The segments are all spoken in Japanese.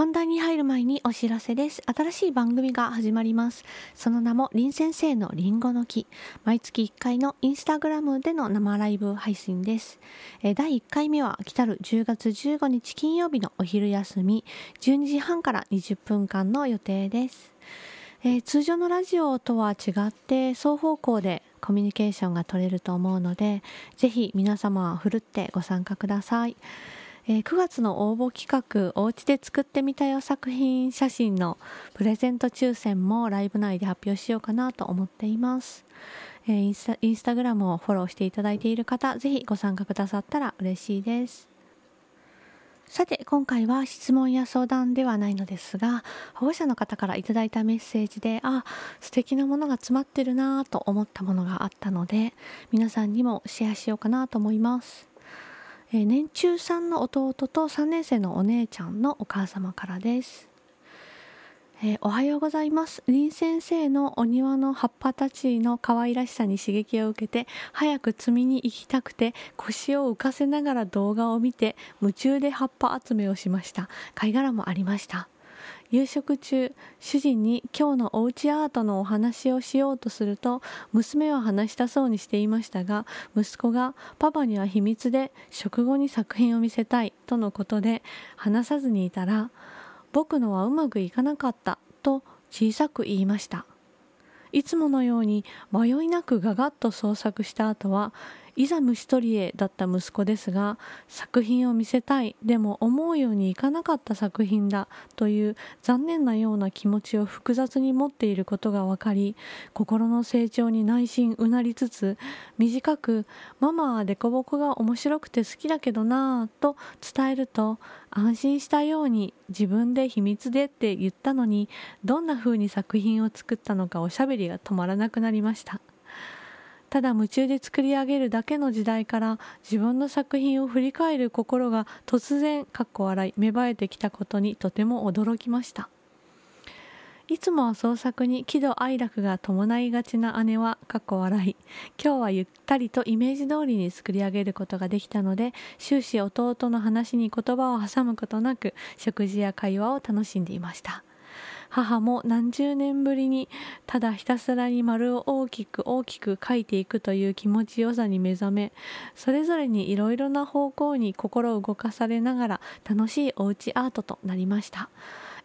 本題に入る前にお知らせです。新しい番組が始まります。その名も、林先生のりんごの木。毎月1回のインスタグラムでの生ライブ配信です。第1回目は来たる10月15日金曜日のお昼休み、12時半から20分間の予定です。えー、通常のラジオとは違って双方向でコミュニケーションが取れると思うので、ぜひ皆様ふるってご参加ください。えー、9月の応募企画おうちで作ってみたよ作品写真のプレゼント抽選もライブ内で発表しようかなと思っています、えー、インスタインスタグラムをフォローしていただいている方ぜひご参加くださったら嬉しいです。さて今回は質問や相談ではないのですが保護者の方からいただいたメッセージであ素敵なものが詰まってるなと思ったものがあったので皆さんにもシェアしようかなと思います。え年中さんの弟と3年生のお姉ちゃんのお母様からです。えー、おはようございます。林先生のお庭の葉っぱたちの可愛らしさに刺激を受けて、早く摘みに行きたくて、腰を浮かせながら動画を見て、夢中で葉っぱ集めをしました。貝殻もありました。夕食中主人に今日のおうちアートのお話をしようとすると娘は話したそうにしていましたが息子がパパには秘密で食後に作品を見せたいとのことで話さずにいたら僕のはうまくいかなかったと小さく言いました。いつものように迷いなくガガッと創作した後はいざ虫取りへだった息子ですが作品を見せたいでも思うようにいかなかった作品だという残念なような気持ちを複雑に持っていることが分かり心の成長に内心うなりつつ短く「ママはデコボコが面白くて好きだけどなぁ」と伝えると安心したように自分で秘密でって言ったのにどんな風に作品を作ったのかおしゃべりが止まらなくなりました。ただ夢中で作り上げるだけの時代から自分の作品を振り返る心が突然かっこ笑い芽生えてきたことにとても驚きました。いつもは創作に喜怒哀楽が伴いがちな姉はかっこ笑い。今日はゆったりとイメージ通りに作り上げることができたので終始弟の話に言葉を挟むことなく食事や会話を楽しんでいました。母も何十年ぶりにただひたすらに丸を大きく大きく描いていくという気持ちよさに目覚めそれぞれにいろいろな方向に心を動かされながら楽しいおうちアートとなりました。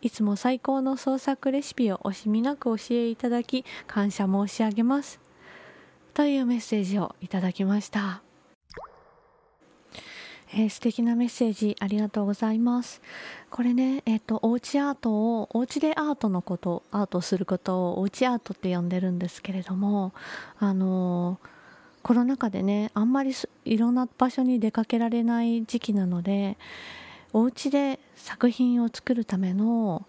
いつも最高の創作レシピを惜しみなく教えいただき感謝申し上げます。というメッセージをいただきました。えー、素敵なメッセージありがとうございます。これね、えっ、ー、と、おうちアートを、おうちでアートのこと、アートすることをおうちアートって呼んでるんですけれども、あのー、コロナ禍でね、あんまりいろんな場所に出かけられない時期なので、お家で作品を作るための、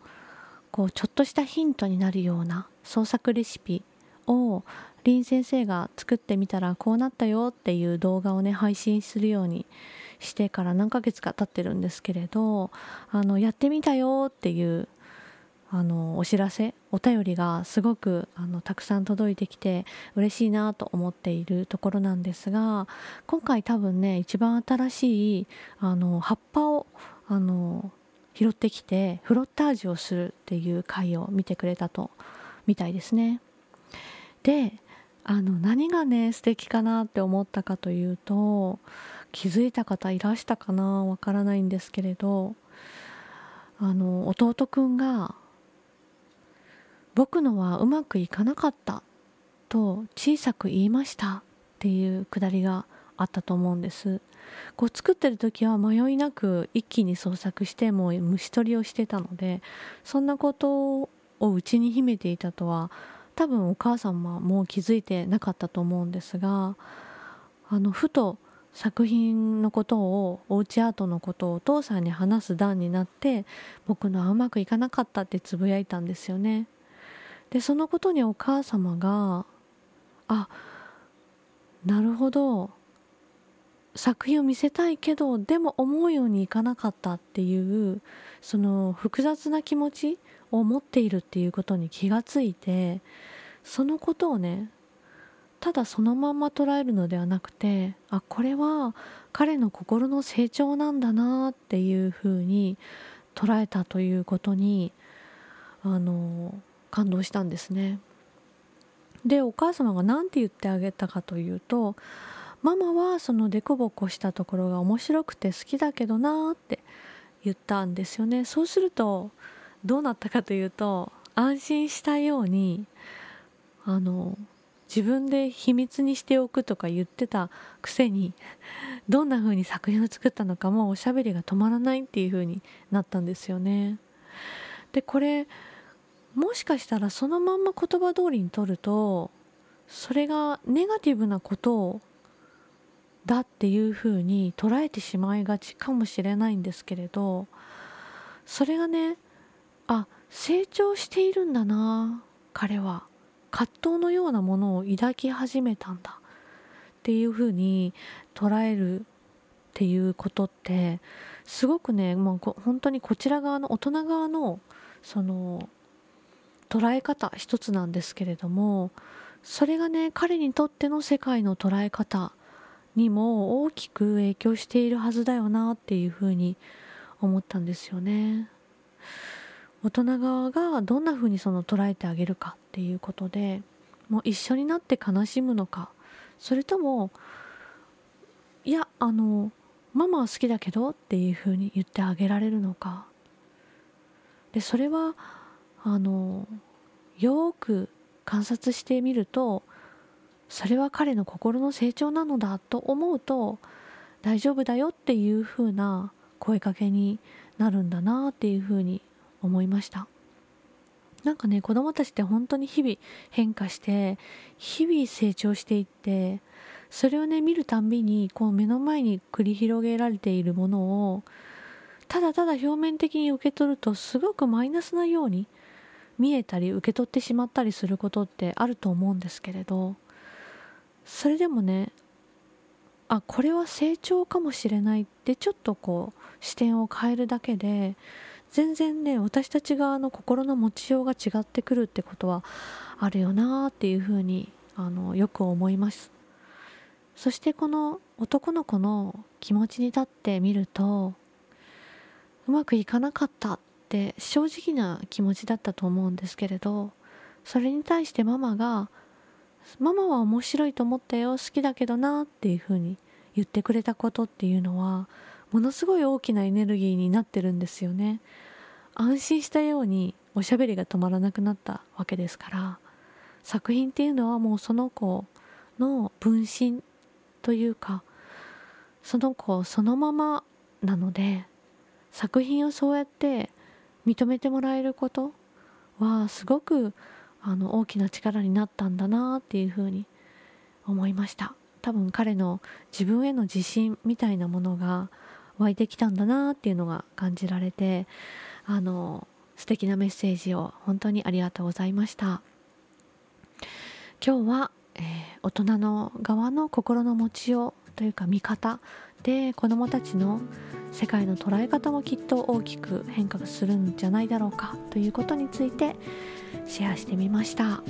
こう、ちょっとしたヒントになるような創作レシピを林先生が作ってみたらこうなったよっていう動画をね配信するようにしてから何ヶ月か経ってるんですけれどあのやってみたよっていうあのお知らせお便りがすごくあのたくさん届いてきて嬉しいなと思っているところなんですが今回多分ね一番新しいあの葉っぱをあの拾ってきてフロッタージュをするっていう回を見てくれたとみたいですね。であの何がね素敵かなって思ったかというと気づいた方いらしたかなわからないんですけれどあの弟くんが「僕のはうまくいかなかった」と小さく言いましたっていうくだりがあったと思うんです。こう作ってる時は迷いなく一気に創作してもう虫取りをしてたのでそんなことを内に秘めていたとは多分お母さんはもう気づいてなかったと思うんですがあのふと作品のことをおうちアートのことをお父さんに話す段になって僕のはうまくいかなかったってつぶやいたんですよね。でそのことにお母様があなるほど。作品を見せたいけどでも思うようにいかなかったっていうその複雑な気持ちを持っているっていうことに気がついてそのことをねただそのまんま捉えるのではなくてあこれは彼の心の成長なんだなっていうふうに捉えたということにあの感動したんですね。でお母様が何て言ってあげたかというとママはそのデコボコしたところが面白くて好きだけどなって言ったんですよねそうするとどうなったかというと安心したようにあの自分で秘密にしておくとか言ってたくせに どんな風に作品を作ったのかもおしゃべりが止まらないっていう風になったんですよね。でこれもしかしたらそのまんま言葉通りに取るとそれがネガティブなことだっていう風に捉えてしまいがちかもしれないんですけれどそれがねあ成長しているんだな彼は葛藤のようなものを抱き始めたんだっていう風に捉えるっていうことってすごくねもう本当にこちら側の大人側のその捉え方一つなんですけれどもそれがね彼にとっての世界の捉え方にも大きく影響しているはずだよなっていうふうに思ったんですよね。大人側がどんなふうにその捉えてあげるかっていうことでもう一緒になって悲しむのか。それともいやあのママは好きだけどっていうふうに言ってあげられるのか。でそれはあのよく観察してみるとそれは彼の心の成長なのだと思うと大丈夫だよっていうふうな声かけになるんだなっていうふうに思いました。なんかね子供たちって本当に日々変化して日々成長していってそれをね見るたんびにこう目の前に繰り広げられているものをただただ表面的に受け取るとすごくマイナスなように見えたり受け取ってしまったりすることってあると思うんですけれどそれでもねあこれは成長かもしれないってちょっとこう視点を変えるだけで全然ね私たち側の心の持ちようが違ってくるってことはあるよなっていうふうにあのよく思います。そしてこの男の子の気持ちに立ってみるとうまくいかなかったって正直な気持ちだったと思うんですけれどそれに対してママが「ママは面白いと思ったよ好きだけどな」っていうふうに言ってくれたことっていうのはものすごい大きなエネルギーになってるんですよね。安心したようにおしゃべりが止まらなくなったわけですから。作品っていうのはもうその子の分身というかその子そのままなので作品をそうやって認めてもらえることはすごくあの大きな力になったんだなっていうふうに思いました。多分彼の自分への自信みたいなものが湧いてきたんだなっていうのが感じられてあの素敵なメッセージを本当にありがとうございました。今日は、えー、大人の側の心の持ちようというか見方で子どもたちの世界の捉え方もきっと大きく変化するんじゃないだろうかということについてシェアしてみました。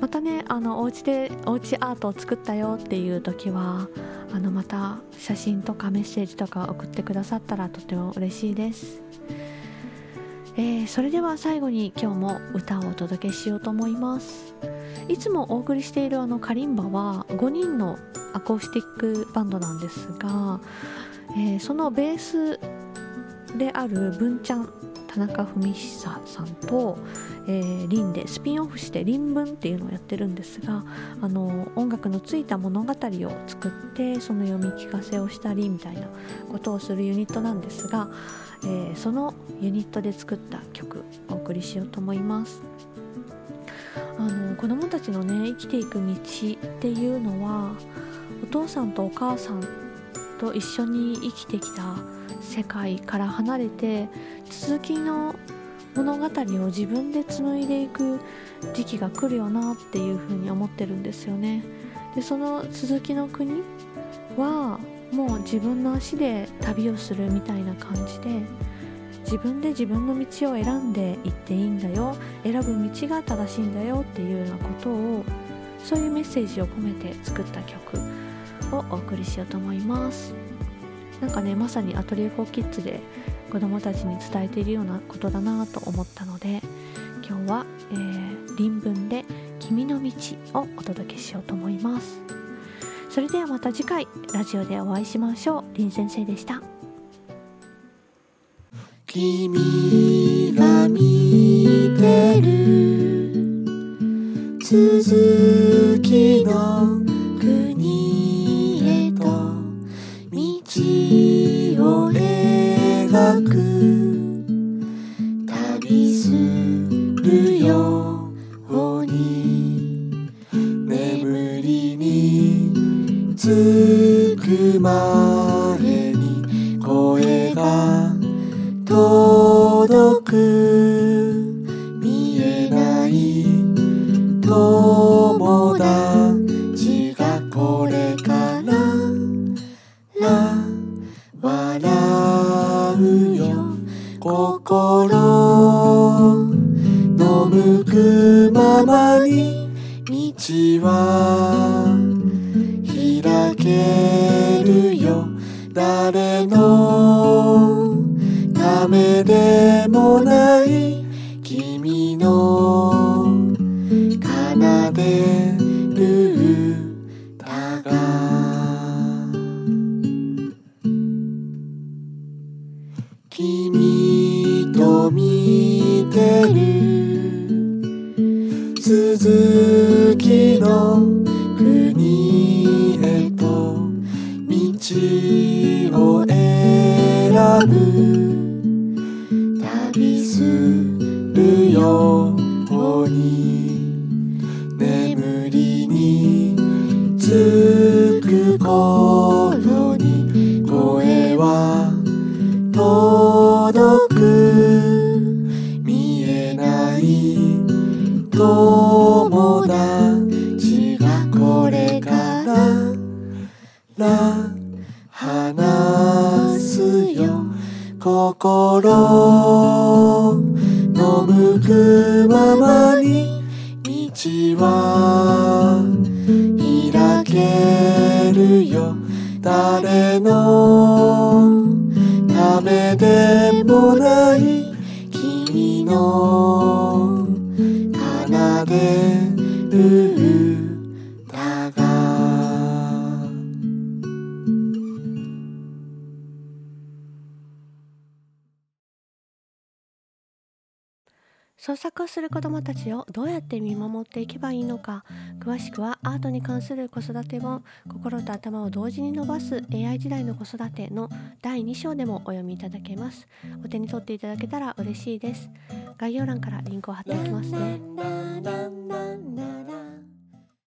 またねあのお家でお家アートを作ったよっていう時はあのまた写真とかメッセージとか送ってくださったらとても嬉しいです、えー、それでは最後に今日も歌をお届けしようと思います。いつもお送りしているあのカリンバは5人のアコースティックバンドなんですが、えー、そのベースである文ちゃん田中文久さんと、えー、リンでスピンオフして「リン文」っていうのをやってるんですがあの音楽のついた物語を作ってその読み聞かせをしたりみたいなことをするユニットなんですが、えー、そのユニットで作った曲お送りしようと思います。あの子供たちのね生きていく道っていうのはお父さんとお母さんと一緒に生きてきた世界から離れて続きの物語を自分で紡いでいく時期が来るよなっていうふうに思ってるんですよね。でその続きの国はもう自分の足で旅をするみたいな感じで自分で自分の道を選んでいっていいんだよ。選ぶ道が正しいんだよっていうようなことをそういうメッセージを込めて作った曲をお送りしようと思います。なんかねまさにアトリエ4キッズで子どもたちに伝えているようなことだなと思ったので今日は、えー、臨文で「君の道」をお届けしようと思います。それではまた次回ラジオでお会いしましょう。林先生でした。君が見てる続きのく旅するように眠りにつくまで心の向くままに道は開けるよ。誰のためでもない君の奏でる歌が。君見てる。続きの国へと道を選ぶ。旅するように眠りにつく頃向くままに道は開けるよ。誰のためでもない。創作をする子どもたちをどうやって見守っていけばいいのか。詳しくはアートに関する子育て本「心と頭を同時に伸ばす AI 時代の子育て」の第2章でもお読みいただけます。お手に取っていただけたら嬉しいです。概要欄からリンクを貼っておきますね。